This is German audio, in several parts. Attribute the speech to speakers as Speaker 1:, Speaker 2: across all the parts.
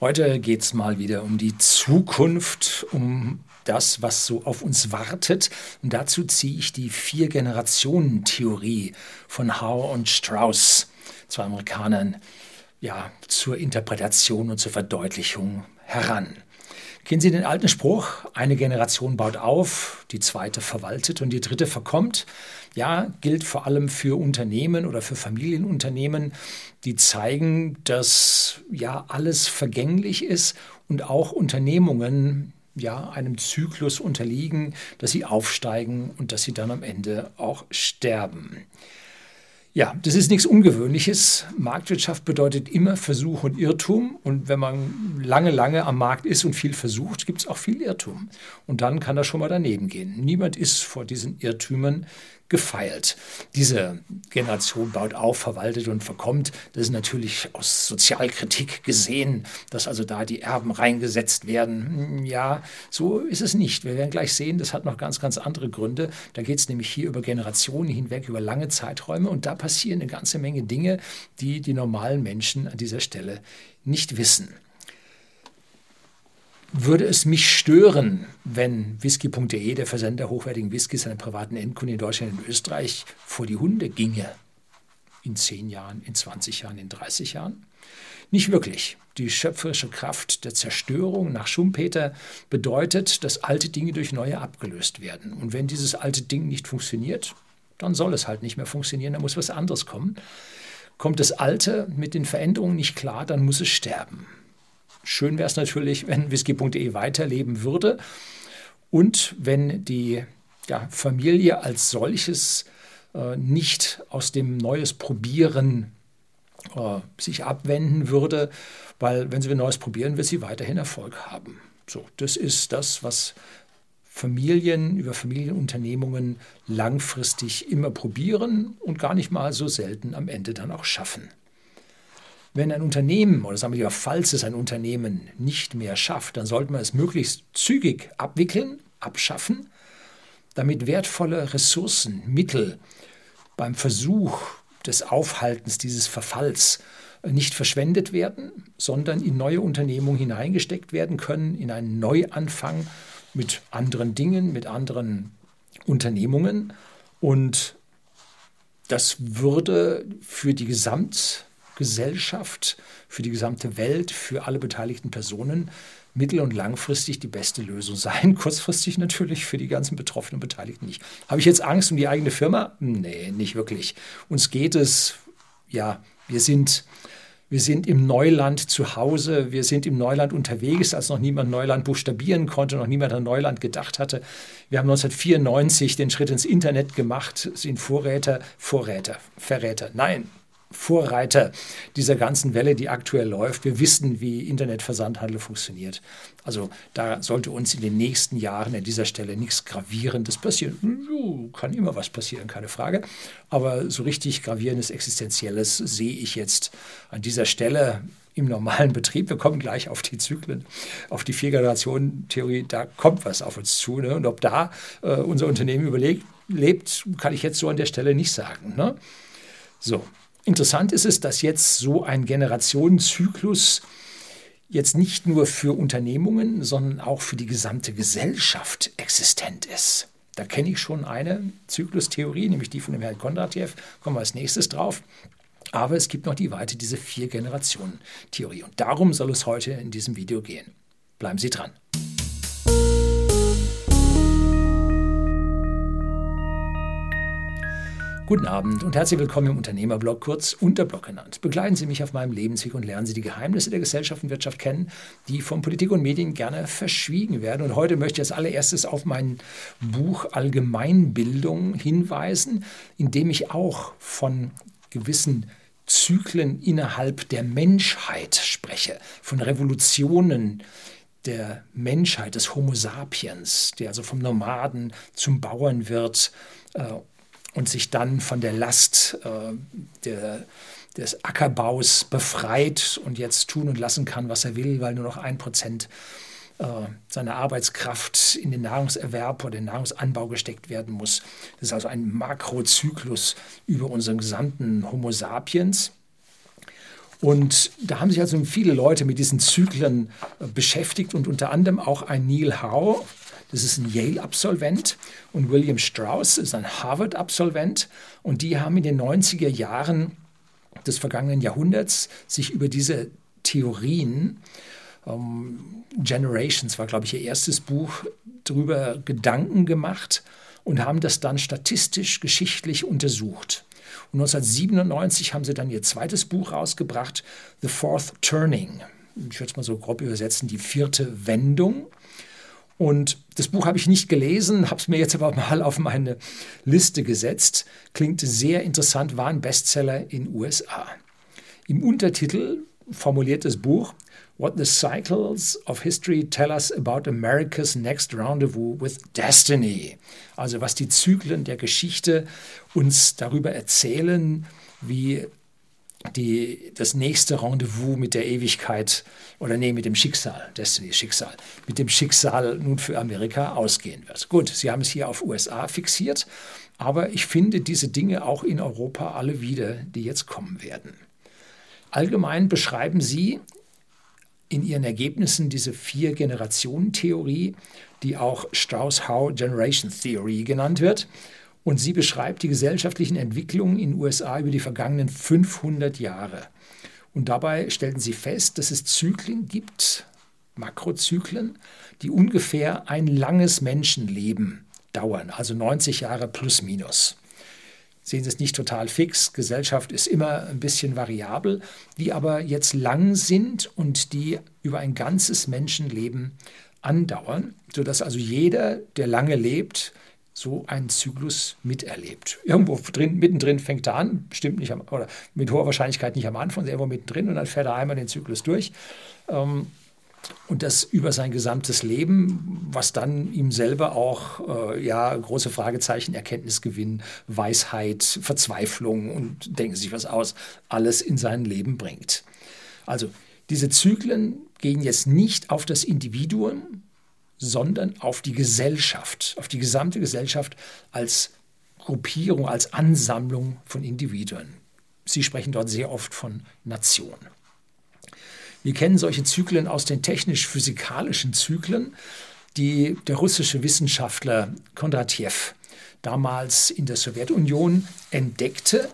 Speaker 1: Heute geht es mal wieder um die Zukunft, um das, was so auf uns wartet. Und dazu ziehe ich die Vier-Generationen-Theorie von Hauer und Strauss, zwei Amerikanern, ja, zur Interpretation und zur Verdeutlichung heran. Kennen Sie den alten Spruch, eine Generation baut auf, die zweite verwaltet und die dritte verkommt? Ja, gilt vor allem für Unternehmen oder für Familienunternehmen, die zeigen, dass ja alles vergänglich ist und auch Unternehmungen ja einem Zyklus unterliegen, dass sie aufsteigen und dass sie dann am Ende auch sterben. Ja, das ist nichts Ungewöhnliches. Marktwirtschaft bedeutet immer Versuch und Irrtum. Und wenn man lange, lange am Markt ist und viel versucht, gibt es auch viel Irrtum. Und dann kann das schon mal daneben gehen. Niemand ist vor diesen Irrtümern gefeilt. Diese Generation baut auf, verwaltet und verkommt. Das ist natürlich aus Sozialkritik gesehen, dass also da die Erben reingesetzt werden. Hm, ja, so ist es nicht. Wir werden gleich sehen, das hat noch ganz, ganz andere Gründe. Da geht es nämlich hier über Generationen hinweg, über lange Zeiträume und da passieren eine ganze Menge Dinge, die die normalen Menschen an dieser Stelle nicht wissen würde es mich stören, wenn whisky.de, der Versender hochwertigen Whiskys an privaten Endkunden in Deutschland und Österreich, vor die Hunde ginge? In 10 Jahren, in 20 Jahren, in 30 Jahren? Nicht wirklich. Die schöpferische Kraft der Zerstörung nach Schumpeter bedeutet, dass alte Dinge durch neue abgelöst werden. Und wenn dieses alte Ding nicht funktioniert, dann soll es halt nicht mehr funktionieren, dann muss was anderes kommen. Kommt das Alte mit den Veränderungen nicht klar, dann muss es sterben. Schön wäre es natürlich, wenn whisky.de weiterleben würde und wenn die ja, Familie als solches äh, nicht aus dem Neues Probieren äh, sich abwenden würde, weil wenn sie Neues probieren, wird sie weiterhin Erfolg haben. So, das ist das, was Familien über Familienunternehmungen langfristig immer probieren und gar nicht mal so selten am Ende dann auch schaffen. Wenn ein Unternehmen, oder sagen wir lieber, falls es ein Unternehmen nicht mehr schafft, dann sollte man es möglichst zügig abwickeln, abschaffen, damit wertvolle Ressourcen, Mittel beim Versuch des Aufhaltens dieses Verfalls nicht verschwendet werden, sondern in neue Unternehmungen hineingesteckt werden können, in einen Neuanfang mit anderen Dingen, mit anderen Unternehmungen. Und das würde für die Gesamt Gesellschaft, für die gesamte Welt, für alle beteiligten Personen mittel- und langfristig die beste Lösung sein. Kurzfristig natürlich für die ganzen Betroffenen und Beteiligten nicht. Habe ich jetzt Angst um die eigene Firma? Nee, nicht wirklich. Uns geht es, ja, wir sind, wir sind im Neuland zu Hause, wir sind im Neuland unterwegs, als noch niemand Neuland buchstabieren konnte, noch niemand an Neuland gedacht hatte. Wir haben 1994 den Schritt ins Internet gemacht, sind Vorräter, Vorräter, Verräter. Nein, Vorreiter dieser ganzen Welle, die aktuell läuft. Wir wissen, wie Internetversandhandel funktioniert. Also da sollte uns in den nächsten Jahren an dieser Stelle nichts Gravierendes passieren. Jo, kann immer was passieren, keine Frage. Aber so richtig gravierendes, existenzielles sehe ich jetzt an dieser Stelle im normalen Betrieb. Wir kommen gleich auf die Zyklen, auf die Vier-Generationen-Theorie. Da kommt was auf uns zu. Ne? Und ob da äh, unser Unternehmen überlegt, lebt, kann ich jetzt so an der Stelle nicht sagen. Ne? So, Interessant ist es, dass jetzt so ein Generationenzyklus jetzt nicht nur für Unternehmungen, sondern auch für die gesamte Gesellschaft existent ist. Da kenne ich schon eine Zyklustheorie, nämlich die von dem Herrn Kondratjew, kommen wir als nächstes drauf. Aber es gibt noch die weite, diese Vier-Generationen-Theorie. Und darum soll es heute in diesem Video gehen. Bleiben Sie dran. Guten Abend und herzlich willkommen im Unternehmerblog, kurz Unterblog genannt. Begleiten Sie mich auf meinem Lebensweg und lernen Sie die Geheimnisse der Gesellschaft und Wirtschaft kennen, die von Politik und Medien gerne verschwiegen werden. Und heute möchte ich als allererstes auf mein Buch Allgemeinbildung hinweisen, in dem ich auch von gewissen Zyklen innerhalb der Menschheit spreche, von Revolutionen, der Menschheit, des Homo sapiens, der also vom Nomaden zum Bauern wird äh, und sich dann von der Last äh, der, des Ackerbaus befreit und jetzt tun und lassen kann, was er will, weil nur noch ein Prozent äh, seiner Arbeitskraft in den Nahrungserwerb oder den Nahrungsanbau gesteckt werden muss. Das ist also ein Makrozyklus über unseren gesamten Homo sapiens. Und da haben sich also viele Leute mit diesen Zyklen äh, beschäftigt und unter anderem auch ein Neil Howe, das ist ein Yale-Absolvent, und William Strauss ist ein Harvard-Absolvent. Und die haben in den 90er Jahren des vergangenen Jahrhunderts sich über diese Theorien, ähm, Generations war, glaube ich, ihr erstes Buch, darüber Gedanken gemacht und haben das dann statistisch, geschichtlich untersucht. Und 1997 haben sie dann ihr zweites Buch rausgebracht, The Fourth Turning. Ich würde es mal so grob übersetzen, die vierte Wendung. Und das Buch habe ich nicht gelesen, habe es mir jetzt aber mal auf meine Liste gesetzt. Klingt sehr interessant, war ein Bestseller in USA. Im Untertitel formuliert das Buch What the Cycles of History Tell Us About America's Next Rendezvous with Destiny. Also was die Zyklen der Geschichte uns darüber erzählen, wie die, das nächste Rendezvous mit der Ewigkeit oder nee, mit dem Schicksal, Destiny Schicksal, mit dem Schicksal nun für Amerika ausgehen wird. Gut, Sie haben es hier auf USA fixiert, aber ich finde diese Dinge auch in Europa alle wieder, die jetzt kommen werden. Allgemein beschreiben Sie in Ihren Ergebnissen diese Vier-Generationen-Theorie, die auch Strauss-Howe Generation Theory genannt wird. Und sie beschreibt die gesellschaftlichen Entwicklungen in den USA über die vergangenen 500 Jahre. Und dabei stellten sie fest, dass es Zyklen gibt, Makrozyklen, die ungefähr ein langes Menschenleben dauern, also 90 Jahre plus minus. Sehen Sie es nicht total fix, Gesellschaft ist immer ein bisschen variabel, die aber jetzt lang sind und die über ein ganzes Menschenleben andauern, sodass also jeder, der lange lebt, so einen Zyklus miterlebt. Irgendwo drin, mittendrin fängt er an, bestimmt nicht am, oder mit hoher Wahrscheinlichkeit nicht am Anfang, irgendwo mittendrin und dann fährt er einmal den Zyklus durch. Ähm, und das über sein gesamtes Leben, was dann ihm selber auch äh, ja große Fragezeichen, Erkenntnisgewinn, Weisheit, Verzweiflung und denken sich was aus, alles in sein Leben bringt. Also diese Zyklen gehen jetzt nicht auf das Individuum, sondern auf die Gesellschaft, auf die gesamte Gesellschaft als Gruppierung, als Ansammlung von Individuen. Sie sprechen dort sehr oft von Nation. Wir kennen solche Zyklen aus den technisch-physikalischen Zyklen, die der russische Wissenschaftler Kondratjew damals in der Sowjetunion entdeckte.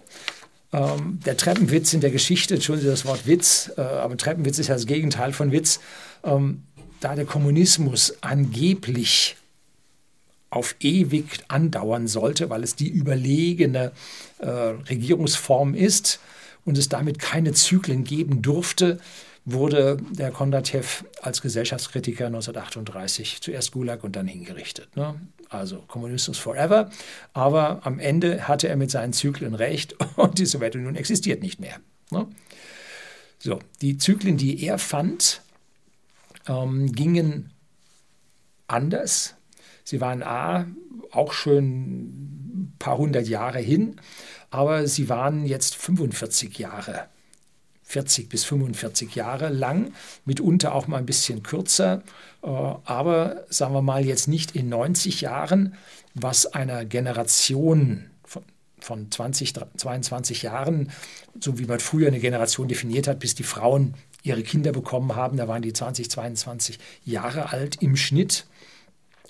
Speaker 1: Ähm, der Treppenwitz in der Geschichte, entschuldigen Sie das Wort Witz, äh, aber Treppenwitz ist ja das Gegenteil von Witz. Ähm, da der Kommunismus angeblich auf ewig andauern sollte, weil es die überlegene äh, Regierungsform ist und es damit keine Zyklen geben durfte, wurde der Kondratjew als Gesellschaftskritiker 1938 zuerst Gulag und dann hingerichtet. Ne? Also Kommunismus forever. Aber am Ende hatte er mit seinen Zyklen recht und die Sowjetunion existiert nicht mehr. Ne? So, die Zyklen, die er fand, ähm, gingen anders. Sie waren A, auch schon ein paar hundert Jahre hin, aber sie waren jetzt 45 Jahre, 40 bis 45 Jahre lang, mitunter auch mal ein bisschen kürzer, äh, aber sagen wir mal jetzt nicht in 90 Jahren, was einer Generation von, von 20, 22 Jahren, so wie man früher eine Generation definiert hat, bis die Frauen ihre Kinder bekommen haben. Da waren die 20, 22 Jahre alt im Schnitt.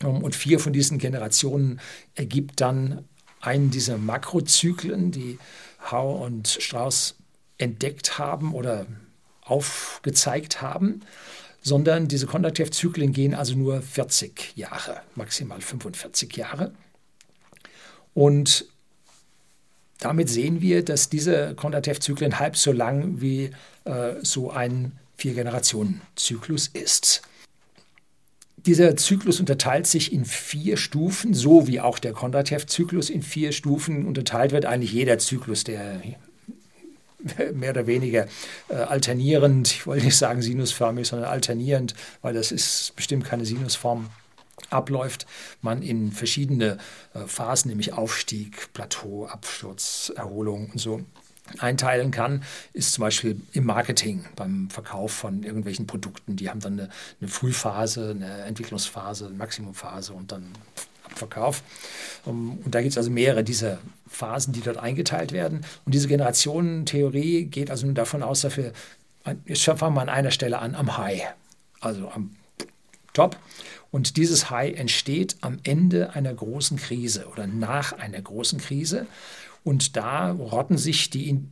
Speaker 1: Ähm, und vier von diesen Generationen ergibt dann einen dieser Makrozyklen, die Hau und Strauss entdeckt haben oder aufgezeigt haben, sondern diese Kondratjew-Zyklen gehen also nur 40 Jahre, maximal 45 Jahre. Und damit sehen wir, dass diese Kondratjew-Zyklen halb so lang wie äh, so ein Vier-Generationen-Zyklus ist. Dieser Zyklus unterteilt sich in vier Stufen, so wie auch der Kondratjew-Zyklus in vier Stufen unterteilt wird. Eigentlich jeder Zyklus, der mehr oder weniger äh, alternierend, ich wollte nicht sagen sinusförmig, sondern alternierend, weil das ist bestimmt keine Sinusform, abläuft, man in verschiedene äh, Phasen, nämlich Aufstieg, Plateau, Absturz, Erholung und so einteilen kann, ist zum Beispiel im Marketing, beim Verkauf von irgendwelchen Produkten. Die haben dann eine, eine Frühphase, eine Entwicklungsphase, eine Maximumphase und dann Verkauf. Ähm, und da gibt es also mehrere dieser Phasen, die dort eingeteilt werden. Und diese Generationentheorie geht also nun davon aus, dass wir, jetzt fangen wir an einer Stelle an, am High, also am Top. Und dieses High entsteht am Ende einer großen Krise oder nach einer großen Krise. Und da rotten sich die,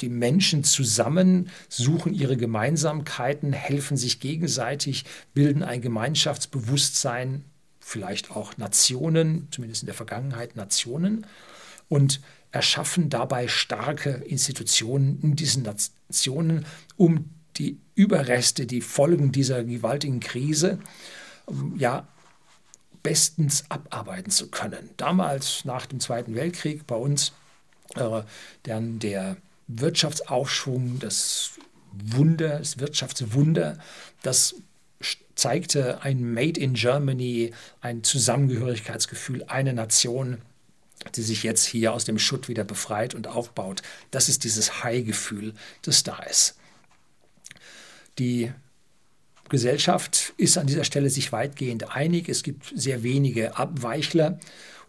Speaker 1: die Menschen zusammen, suchen ihre Gemeinsamkeiten, helfen sich gegenseitig, bilden ein Gemeinschaftsbewusstsein, vielleicht auch Nationen, zumindest in der Vergangenheit Nationen, und erschaffen dabei starke Institutionen in diesen Nationen, um die Überreste, die Folgen dieser gewaltigen Krise ja bestens abarbeiten zu können. Damals nach dem Zweiten Weltkrieg bei uns äh, dann der Wirtschaftsaufschwung, das Wunder, das Wirtschaftswunder, das zeigte ein Made in Germany, ein Zusammengehörigkeitsgefühl, eine Nation, die sich jetzt hier aus dem Schutt wieder befreit und aufbaut. Das ist dieses High-Gefühl, das da ist. Die Gesellschaft ist an dieser Stelle sich weitgehend einig. Es gibt sehr wenige Abweichler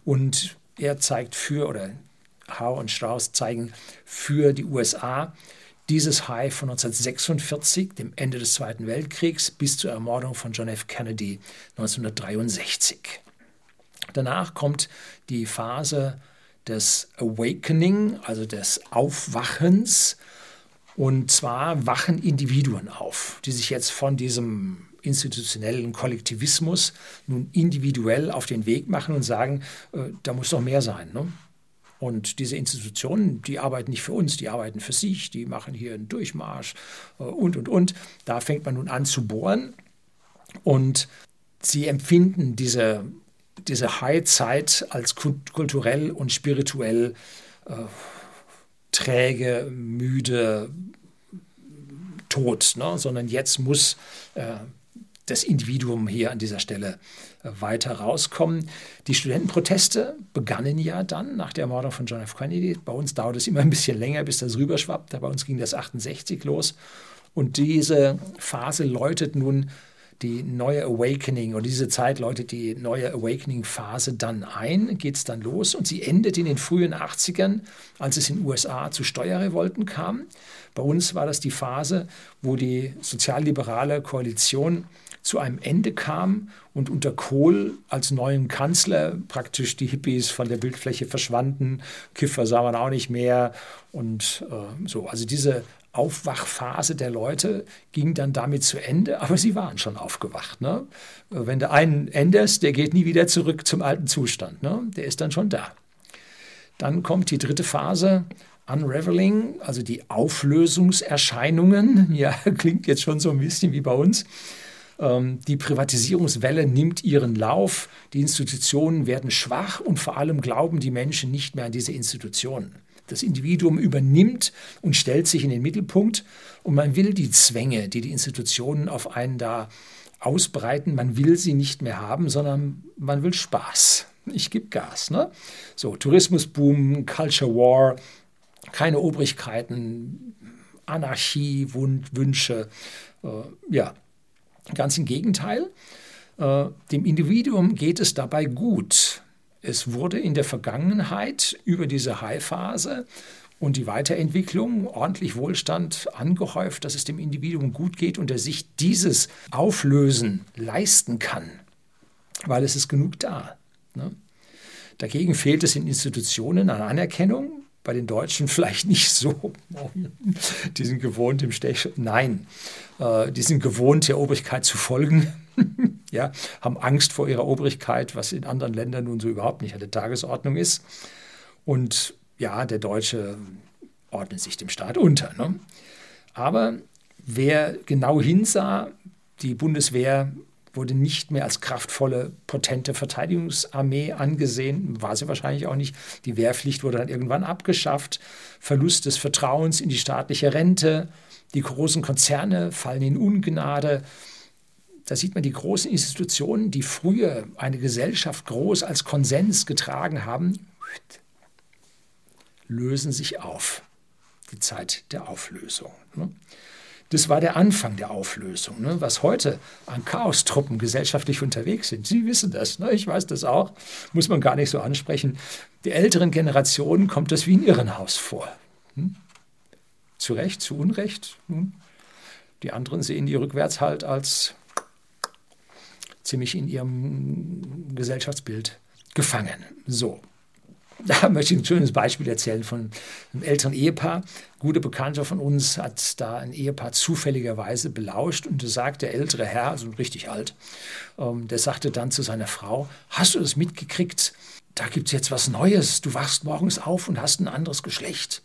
Speaker 1: und er zeigt für, oder Hau und Strauss zeigen für die USA dieses High von 1946, dem Ende des Zweiten Weltkriegs, bis zur Ermordung von John F. Kennedy 1963. Danach kommt die Phase des Awakening, also des Aufwachens, und zwar wachen Individuen auf, die sich jetzt von diesem institutionellen Kollektivismus nun individuell auf den Weg machen und sagen, äh, da muss doch mehr sein. Ne? Und diese Institutionen, die arbeiten nicht für uns, die arbeiten für sich, die machen hier einen Durchmarsch äh, und, und, und. Da fängt man nun an zu bohren und sie empfinden diese, diese High-Zeit als kulturell und spirituell äh, träge, müde, tot, ne? sondern jetzt muss äh, das Individuum hier an dieser Stelle äh, weiter rauskommen. Die Studentenproteste begannen ja dann nach der Ermordung von John F. Kennedy. Bei uns dauert es immer ein bisschen länger, bis das rüberschwappt. Bei uns ging das 68 los. Und diese Phase läutet nun die neue Awakening. Oder diese Zeit läutet die neue Awakening-Phase dann ein, geht es dann los. Und sie endet in den frühen 80ern, als es in den USA zu Steuerrevolten kam. Bei uns war das die Phase, wo die sozialliberale Koalition zu einem Ende kam und unter Kohl als neuen Kanzler praktisch die Hippies von der Bildfläche verschwanden, Kiffer sah man auch nicht mehr. Und äh, so. Also diese Aufwachphase der Leute ging dann damit zu Ende, aber sie waren schon aufgewacht. Ne? Wenn du einen änderst, der geht nie wieder zurück zum alten Zustand. Ne? Der ist dann schon da. Dann kommt die dritte Phase, Unraveling, also die Auflösungserscheinungen. Ja, klingt jetzt schon so ein bisschen wie bei uns. Ähm, die Privatisierungswelle nimmt ihren Lauf, die Institutionen werden schwach und vor allem glauben die Menschen nicht mehr an diese Institutionen. Das Individuum übernimmt und stellt sich in den Mittelpunkt und man will die Zwänge, die die Institutionen auf einen da ausbreiten, man will sie nicht mehr haben, sondern man will Spaß. Ich gebe Gas. Ne? So, Tourismusboom, Culture War, keine Obrigkeiten, Anarchie, Wünsche. Äh, ja, ganz im Gegenteil. Äh, dem Individuum geht es dabei gut. Es wurde in der Vergangenheit über diese High-Phase und die Weiterentwicklung ordentlich Wohlstand angehäuft, dass es dem Individuum gut geht und er sich dieses Auflösen leisten kann, weil es ist genug da. Ne? Dagegen fehlt es in Institutionen an Anerkennung, bei den Deutschen vielleicht nicht so. Die sind gewohnt im Stech. Nein, äh, die sind gewohnt, der Obrigkeit zu folgen. ja, haben Angst vor ihrer Obrigkeit, was in anderen Ländern nun so überhaupt nicht an der Tagesordnung ist. Und ja, der Deutsche ordnet sich dem Staat unter. Ne? Aber wer genau hinsah, die Bundeswehr wurde nicht mehr als kraftvolle, potente Verteidigungsarmee angesehen, war sie wahrscheinlich auch nicht. Die Wehrpflicht wurde dann irgendwann abgeschafft, Verlust des Vertrauens in die staatliche Rente, die großen Konzerne fallen in Ungnade, da sieht man die großen Institutionen, die früher eine Gesellschaft groß als Konsens getragen haben, lösen sich auf. Die Zeit der Auflösung. Ne? Das war der Anfang der Auflösung. Ne? Was heute an Chaostruppen gesellschaftlich unterwegs sind, Sie wissen das, ne? ich weiß das auch, muss man gar nicht so ansprechen. Die älteren Generationen kommt das wie ein Irrenhaus vor. Hm? Zu Recht, zu Unrecht. Hm? Die anderen sehen die rückwärts halt als ziemlich in ihrem Gesellschaftsbild gefangen. So. Da möchte ich ein schönes Beispiel erzählen von einem älteren Ehepaar. Gute Bekannter von uns hat da ein Ehepaar zufälligerweise belauscht und sagt der ältere Herr, also richtig alt, ähm, der sagte dann zu seiner Frau, hast du das mitgekriegt? Da gibt es jetzt was Neues. Du wachst morgens auf und hast ein anderes Geschlecht.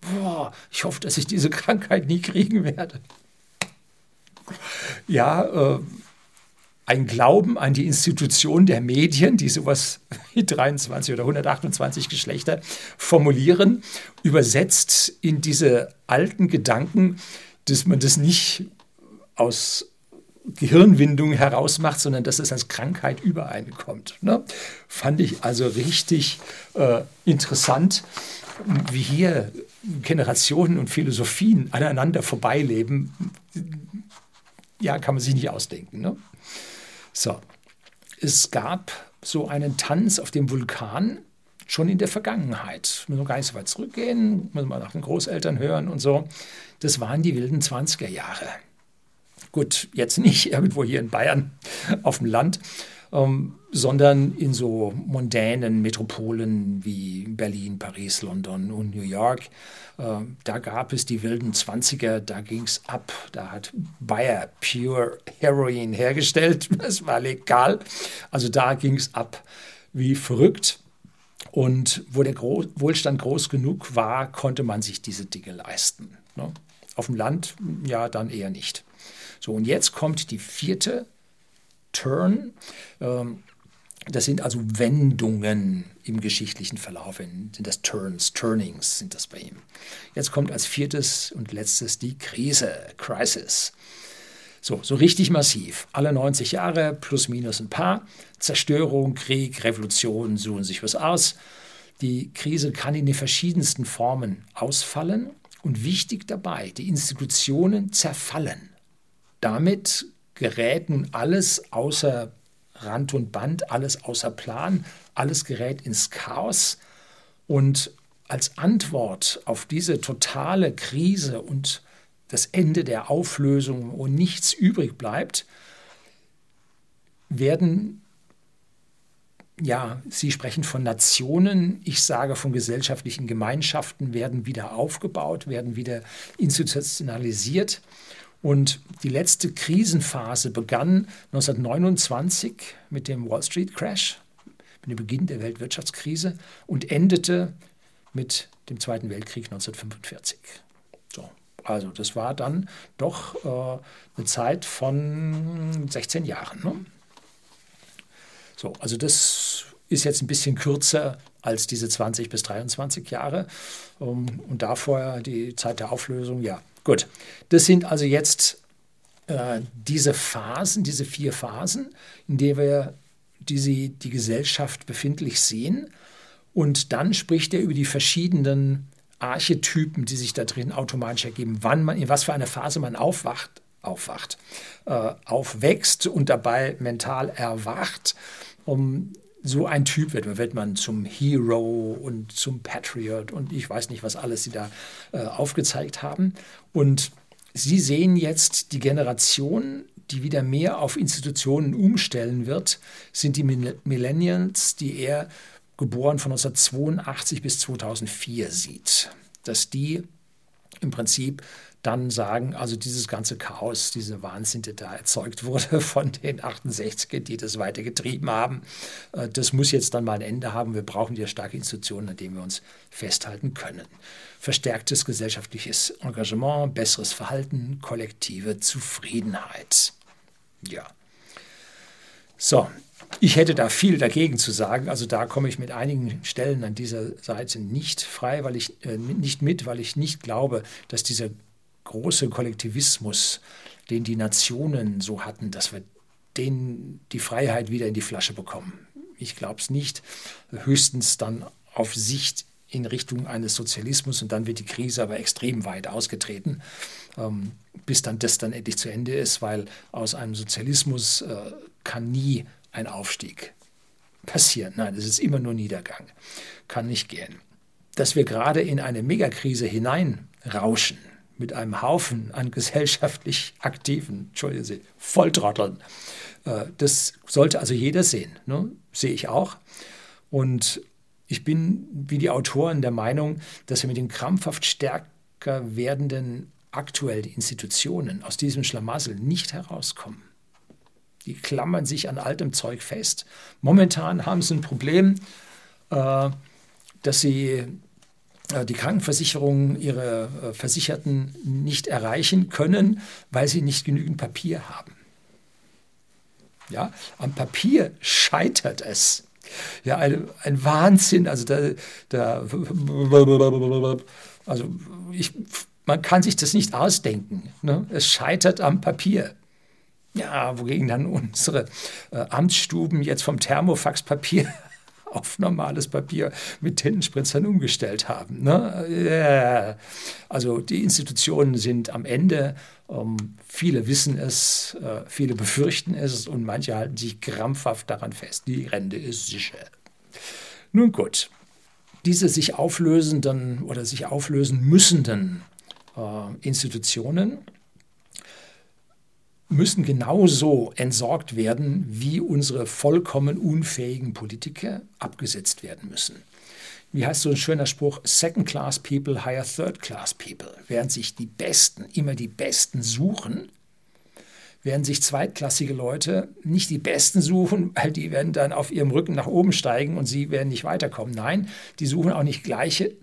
Speaker 1: Boah, ich hoffe, dass ich diese Krankheit nie kriegen werde. Ja, äh, ein Glauben an die Institution der Medien, die sowas wie 23 oder 128 Geschlechter formulieren, übersetzt in diese alten Gedanken, dass man das nicht aus Gehirnwindung herausmacht, sondern dass es als Krankheit übereinkommt. Ne? Fand ich also richtig äh, interessant, wie hier Generationen und Philosophien aneinander vorbeileben. Ja, kann man sich nicht ausdenken. Ne? So, es gab so einen Tanz auf dem Vulkan schon in der Vergangenheit. Müssen wir gar nicht so weit zurückgehen, müssen wir nach den Großeltern hören und so. Das waren die wilden 20er Jahre. Gut, jetzt nicht irgendwo hier in Bayern auf dem Land, ähm, sondern in so mondänen Metropolen wie Berlin, Paris, London und New York. Äh, da gab es die wilden 20er, da ging es ab. Da hat Bayer Pure Heroin hergestellt, das war legal. Also da ging es ab wie verrückt. Und wo der Gro Wohlstand groß genug war, konnte man sich diese Dinge leisten. Ne? Auf dem Land ja dann eher nicht. So, und jetzt kommt die vierte Turn. Ähm, das sind also Wendungen im geschichtlichen Verlauf, sind das Turns, Turnings sind das bei ihm. Jetzt kommt als viertes und letztes die Krise, Crisis. So, so richtig massiv. Alle 90 Jahre plus minus ein paar. Zerstörung, Krieg, Revolution suchen sich was aus. Die Krise kann in den verschiedensten Formen ausfallen und wichtig dabei, die Institutionen zerfallen. Damit gerät nun alles außer Rand und Band, alles außer Plan, alles gerät ins Chaos. Und als Antwort auf diese totale Krise und das Ende der Auflösung, wo nichts übrig bleibt, werden, ja, Sie sprechen von Nationen, ich sage von gesellschaftlichen Gemeinschaften, werden wieder aufgebaut, werden wieder institutionalisiert. Und die letzte Krisenphase begann 1929 mit dem Wall Street Crash, mit dem Beginn der Weltwirtschaftskrise und endete mit dem Zweiten Weltkrieg 1945. So, also das war dann doch äh, eine Zeit von 16 Jahren. Ne? So, also das ist jetzt ein bisschen kürzer als diese 20 bis 23 Jahre. Um, und davor die Zeit der Auflösung, ja, Gut, das sind also jetzt äh, diese Phasen, diese vier Phasen, in denen wir die, die Gesellschaft befindlich sehen. Und dann spricht er über die verschiedenen Archetypen, die sich da drin automatisch ergeben, wann man, in was für einer Phase man aufwacht, aufwacht, äh, aufwächst und dabei mental erwacht. Um, so ein Typ wird, wird man zum Hero und zum Patriot und ich weiß nicht, was alles sie da äh, aufgezeigt haben. Und sie sehen jetzt die Generation, die wieder mehr auf Institutionen umstellen wird, sind die Millennials, die er geboren von 1982 bis 2004 sieht. Dass die im Prinzip dann sagen, also dieses ganze Chaos, diese Wahnsinn, der da erzeugt wurde von den 68er, die das weitergetrieben haben, äh, das muss jetzt dann mal ein Ende haben. Wir brauchen ja starke Institutionen, an denen wir uns festhalten können. Verstärktes gesellschaftliches Engagement, besseres Verhalten, kollektive Zufriedenheit. Ja. So, ich hätte da viel dagegen zu sagen. Also da komme ich mit einigen Stellen an dieser Seite nicht frei, weil ich äh, nicht mit, weil ich nicht glaube, dass dieser große Kollektivismus, den die Nationen so hatten, dass wir den die Freiheit wieder in die Flasche bekommen. Ich glaube es nicht. Höchstens dann auf Sicht in Richtung eines Sozialismus und dann wird die Krise aber extrem weit ausgetreten, ähm, bis dann das dann endlich zu Ende ist, weil aus einem Sozialismus äh, kann nie ein Aufstieg passieren. Nein, es ist immer nur Niedergang. Kann nicht gehen. Dass wir gerade in eine Megakrise hineinrauschen, mit einem Haufen an gesellschaftlich aktiven, Entschuldigen Sie, Volltrotteln, äh, das sollte also jeder sehen. Ne? Sehe ich auch. Und ich bin wie die Autoren der Meinung, dass wir mit den krampfhaft stärker werdenden aktuellen Institutionen aus diesem Schlamassel nicht herauskommen. Die klammern sich an altem Zeug fest. Momentan haben sie ein Problem, äh, dass sie die Krankenversicherung ihre äh, Versicherten nicht erreichen können, weil sie nicht genügend Papier haben. Ja, am Papier scheitert es. Ja, ein, ein Wahnsinn. Also, da, da, also ich, man kann sich das nicht ausdenken. Ne? Es scheitert am Papier. Ja, wogegen dann unsere äh, Amtsstuben jetzt vom Thermofaxpapier auf normales Papier mit Tintenspritzern umgestellt haben. Ne? Yeah. Also die Institutionen sind am Ende. Ähm, viele wissen es, äh, viele befürchten es und manche halten sich krampfhaft daran fest. Die Rente ist sicher. Nun gut, diese sich auflösenden oder sich auflösen müssenden äh, Institutionen müssen genauso entsorgt werden, wie unsere vollkommen unfähigen Politiker abgesetzt werden müssen. Wie heißt so ein schöner Spruch? Second-class people hire third-class people. Während sich die Besten immer die Besten suchen, werden sich zweitklassige Leute nicht die Besten suchen, weil die werden dann auf ihrem Rücken nach oben steigen und sie werden nicht weiterkommen. Nein, die suchen auch nicht gleiche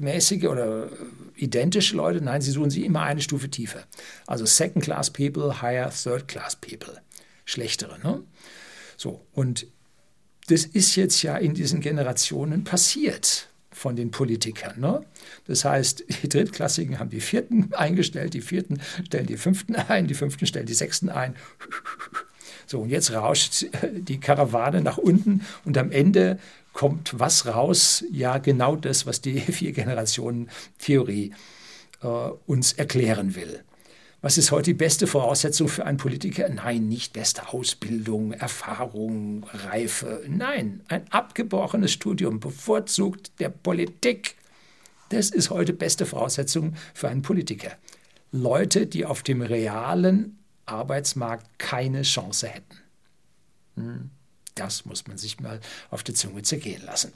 Speaker 1: mäßige oder identische Leute, nein, sie suchen sie immer eine Stufe tiefer. Also Second-Class People, Higher Third-Class People. Schlechtere, ne? So, und das ist jetzt ja in diesen Generationen passiert von den Politikern. Ne? Das heißt, die Drittklassigen haben die Vierten eingestellt, die Vierten stellen die Fünften ein, die Fünften stellen die Sechsten ein. So, und jetzt rauscht die Karawane nach unten und am Ende kommt was raus? Ja, genau das, was die Vier-Generationen-Theorie äh, uns erklären will. Was ist heute die beste Voraussetzung für einen Politiker? Nein, nicht beste Ausbildung, Erfahrung, Reife. Nein, ein abgebrochenes Studium, bevorzugt der Politik. Das ist heute beste Voraussetzung für einen Politiker. Leute, die auf dem realen Arbeitsmarkt keine Chance hätten. Hm. Das muss man sich mal auf die Zunge zergehen lassen.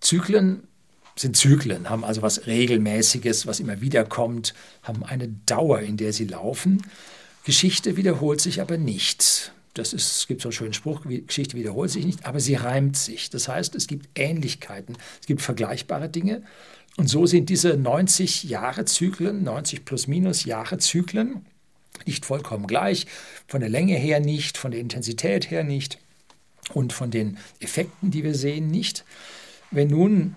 Speaker 1: Zyklen sind Zyklen, haben also was Regelmäßiges, was immer wieder kommt, haben eine Dauer, in der sie laufen. Geschichte wiederholt sich aber nicht. Das ist, es gibt so einen schönen Spruch, Geschichte wiederholt sich nicht, aber sie reimt sich. Das heißt, es gibt Ähnlichkeiten, es gibt vergleichbare Dinge. Und so sind diese 90 Jahre Zyklen, 90 plus minus Jahre Zyklen, nicht vollkommen gleich, von der Länge her nicht, von der Intensität her nicht und von den Effekten, die wir sehen, nicht. Wenn nun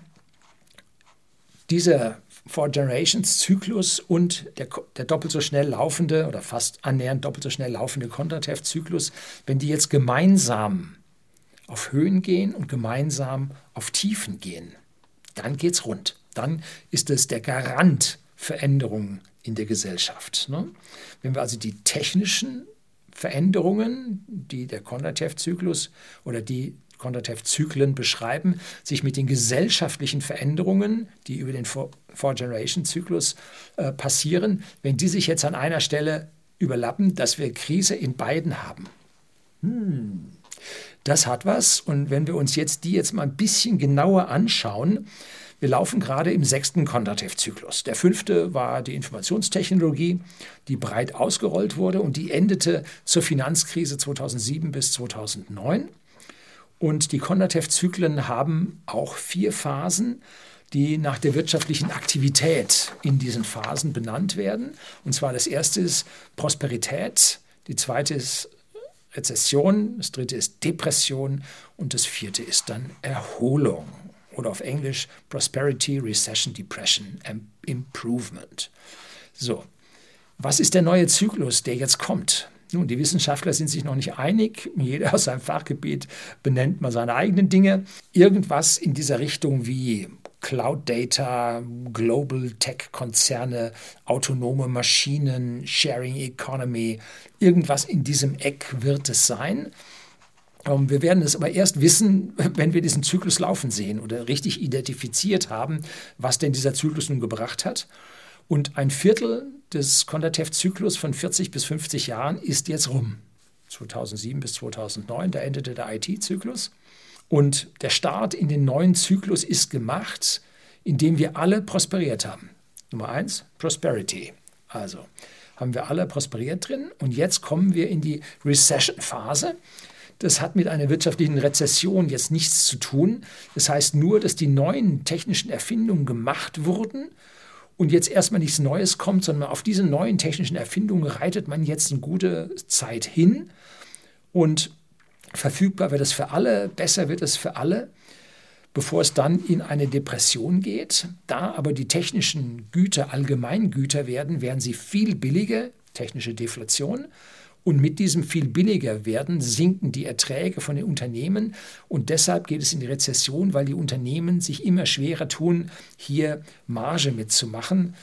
Speaker 1: dieser Four Generations Zyklus und der, der, doppelt so schnell laufende oder fast annähernd doppelt so schnell laufende Kontratev Zyklus, wenn die jetzt gemeinsam auf Höhen gehen und gemeinsam auf Tiefen gehen, dann geht's rund. Dann ist es der Garant für Änderungen in der Gesellschaft. Ne? Wenn wir also die technischen Veränderungen, die der Kondratev-Zyklus oder die Kondratev-Zyklen beschreiben, sich mit den gesellschaftlichen Veränderungen, die über den Four-Generation-Zyklus äh, passieren, wenn die sich jetzt an einer Stelle überlappen, dass wir Krise in beiden haben. Hm. Das hat was. Und wenn wir uns jetzt die jetzt mal ein bisschen genauer anschauen, wir laufen gerade im sechsten Kondratev-Zyklus. Der fünfte war die Informationstechnologie, die breit ausgerollt wurde und die endete zur Finanzkrise 2007 bis 2009. Und die Kondratev-Zyklen haben auch vier Phasen, die nach der wirtschaftlichen Aktivität in diesen Phasen benannt werden. Und zwar das erste ist Prosperität, die zweite ist Rezession, das dritte ist Depression und das vierte ist dann Erholung oder auf Englisch Prosperity, Recession, Depression, Improvement. So, was ist der neue Zyklus, der jetzt kommt? Nun, die Wissenschaftler sind sich noch nicht einig. Jeder aus seinem Fachgebiet benennt mal seine eigenen Dinge. Irgendwas in dieser Richtung wie Cloud Data, Global Tech-Konzerne, autonome Maschinen, Sharing Economy, irgendwas in diesem Eck wird es sein. Ähm, wir werden es aber erst wissen, wenn wir diesen Zyklus laufen sehen oder richtig identifiziert haben, was denn dieser Zyklus nun gebracht hat. Und ein Viertel des Kondatev-Zyklus von 40 bis 50 Jahren ist jetzt rum. 2007 bis 2009, da endete der IT-Zyklus. Und der Start in den neuen Zyklus ist gemacht, indem wir alle prosperiert haben. Nummer eins, Prosperity. Also haben wir alle prosperiert drin. Und jetzt kommen wir in die Recession-Phase. Das hat mit einer wirtschaftlichen Rezession jetzt nichts zu tun. Das heißt nur, dass die neuen technischen Erfindungen gemacht wurden und jetzt erstmal nichts Neues kommt, sondern auf diese neuen technischen Erfindungen reitet man jetzt eine gute Zeit hin und verfügbar wird es für alle, besser wird es für alle, bevor es dann in eine Depression geht. Da aber die technischen Güter Allgemeingüter werden, werden sie viel billiger, technische Deflation, und mit diesem viel billiger werden sinken die Erträge von den Unternehmen. Und deshalb geht es in die Rezession, weil die Unternehmen sich immer schwerer tun, hier Marge mitzumachen.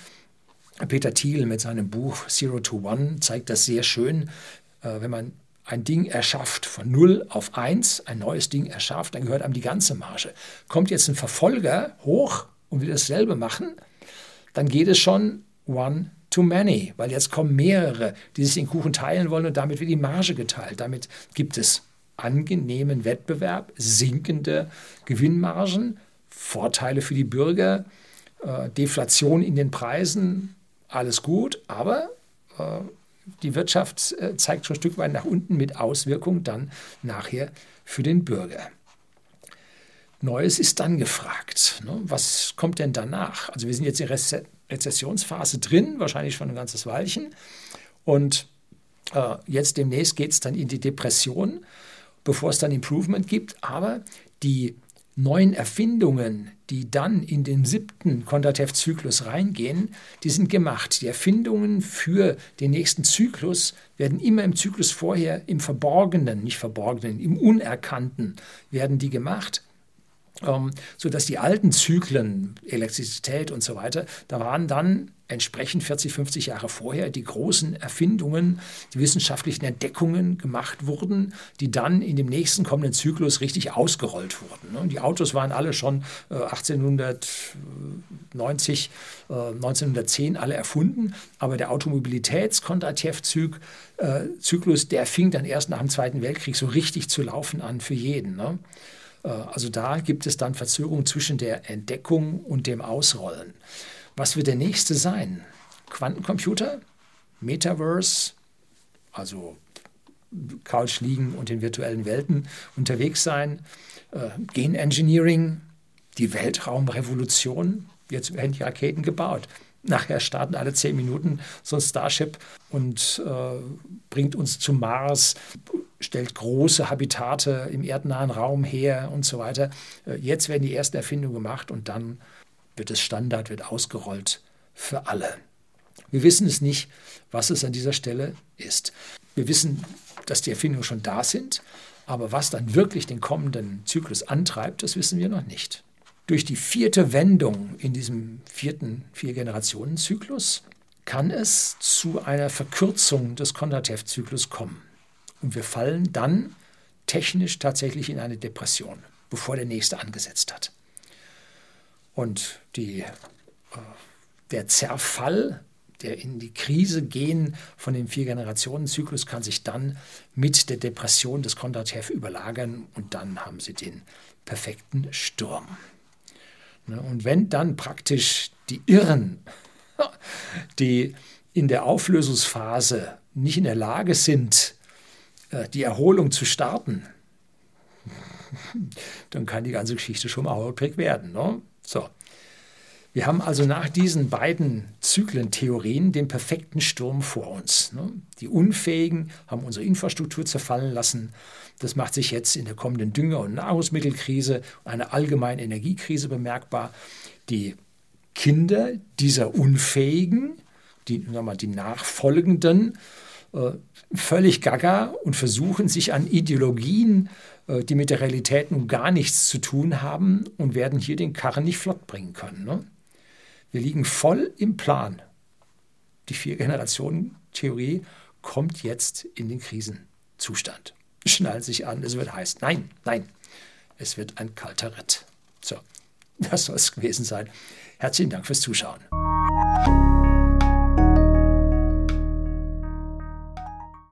Speaker 1: Peter Thiel mit seinem Buch Zero to One zeigt das sehr schön. Äh, wenn man ein Ding erschafft von 0 auf 1, ein neues Ding erschafft, dann gehört einem die ganze Marge. Kommt jetzt ein Verfolger hoch und will dasselbe machen, dann geht es schon one too many, weil jetzt kommen mehrere, die sich den Kuchen teilen wollen und damit wird die Marge geteilt. Damit gibt es angenehmen Wettbewerb, sinkende Gewinnmargen, Vorteile für die Bürger, äh, Deflation in den Preisen, alles gut, aber äh, die Wirtschaft äh, zeigt schon ein Stück weit nach unten mit Auswirkungen dann nachher für den Bürger. Neues ist dann gefragt. Ne? Was kommt denn danach? Also wir sind jetzt in Rezessionsphase drin, wahrscheinlich schon ein ganzes Weilchen. Und äh, jetzt demnächst geht es dann in die Depression, bevor es dann Improvement gibt. Aber die neuen Erfindungen, die dann in den siebten Kondatev-Zyklus reingehen, die sind gemacht. Die Erfindungen für den nächsten Zyklus werden immer im Zyklus vorher im Verborgenen, nicht Verborgenen, im Unerkannten werden die gemacht ähm, sodass die alten Zyklen, Elektrizität und so weiter, da waren dann entsprechend 40, 50 Jahre vorher die großen Erfindungen, die wissenschaftlichen Entdeckungen gemacht wurden, die dann in dem nächsten kommenden Zyklus richtig ausgerollt wurden. Ne? Und die Autos waren alle schon 1890, äh, 1910 äh, alle erfunden, aber der Automobilitäts-Kondratjew-Zyklus, äh, der fing dann erst nach dem Zweiten Weltkrieg so richtig zu laufen an für jeden. Äh, also da gibt es dann Verzögerungen zwischen der Entdeckung und dem Ausrollen. Was wird der nächste sein? Quantencomputer? Metaverse? Also Couch liegen und in virtuellen Welten unterwegs sein? Äh, Genengineering? Die Weltraumrevolution? Jetzt werden die Raketen gebaut. Nachher starten alle zehn Minuten so ein Starship und äh, bringt uns zum Mars, stellt große Habitate im erdnahen Raum her und so weiter. Äh, jetzt werden die ersten Erfindungen gemacht und dann wird es Standard, wird ausgerollt für alle. Wir wissen es nicht, was es an dieser Stelle ist. Wir wissen, dass die Erfindungen schon da sind, aber was dann wirklich den kommenden Zyklus antreibt, das wissen wir noch nicht. Durch die vierte Wendung in diesem vierten Vier-Generationen-Zyklus kann es zu einer Verkürzung des Kondatev-Zyklus kommen. Und wir fallen dann technisch tatsächlich in eine Depression, bevor der nächste angesetzt hat. Und die, äh, der Zerfall, der in die Krise gehen von dem Vier-Generationen-Zyklus kann sich dann mit der Depression des Kondatev überlagern und dann haben sie den perfekten Sturm. Ne, und wenn dann praktisch die Irren, die in der Auflösungsphase nicht in der Lage sind, äh, die Erholung zu starten, dann kann die ganze Geschichte schon mal holprig werden. Ne? So. Wir haben also nach diesen beiden Zyklentheorien den perfekten Sturm vor uns. Ne? Die Unfähigen haben unsere Infrastruktur zerfallen lassen. Das macht sich jetzt in der kommenden Dünger- und Nahrungsmittelkrise, einer allgemeinen Energiekrise bemerkbar. Die Kinder dieser Unfähigen, die, mal, die Nachfolgenden, äh, völlig gaga und versuchen sich an Ideologien, äh, die mit der Realität nun gar nichts zu tun haben und werden hier den Karren nicht flott bringen können. Wir liegen voll im Plan. Die Vier-Generationen-Theorie kommt jetzt in den Krisenzustand. Schnallt sich an, es wird heiß. Nein, nein, es wird ein kalter Ritt. So, das soll es gewesen sein. Herzlichen Dank fürs Zuschauen.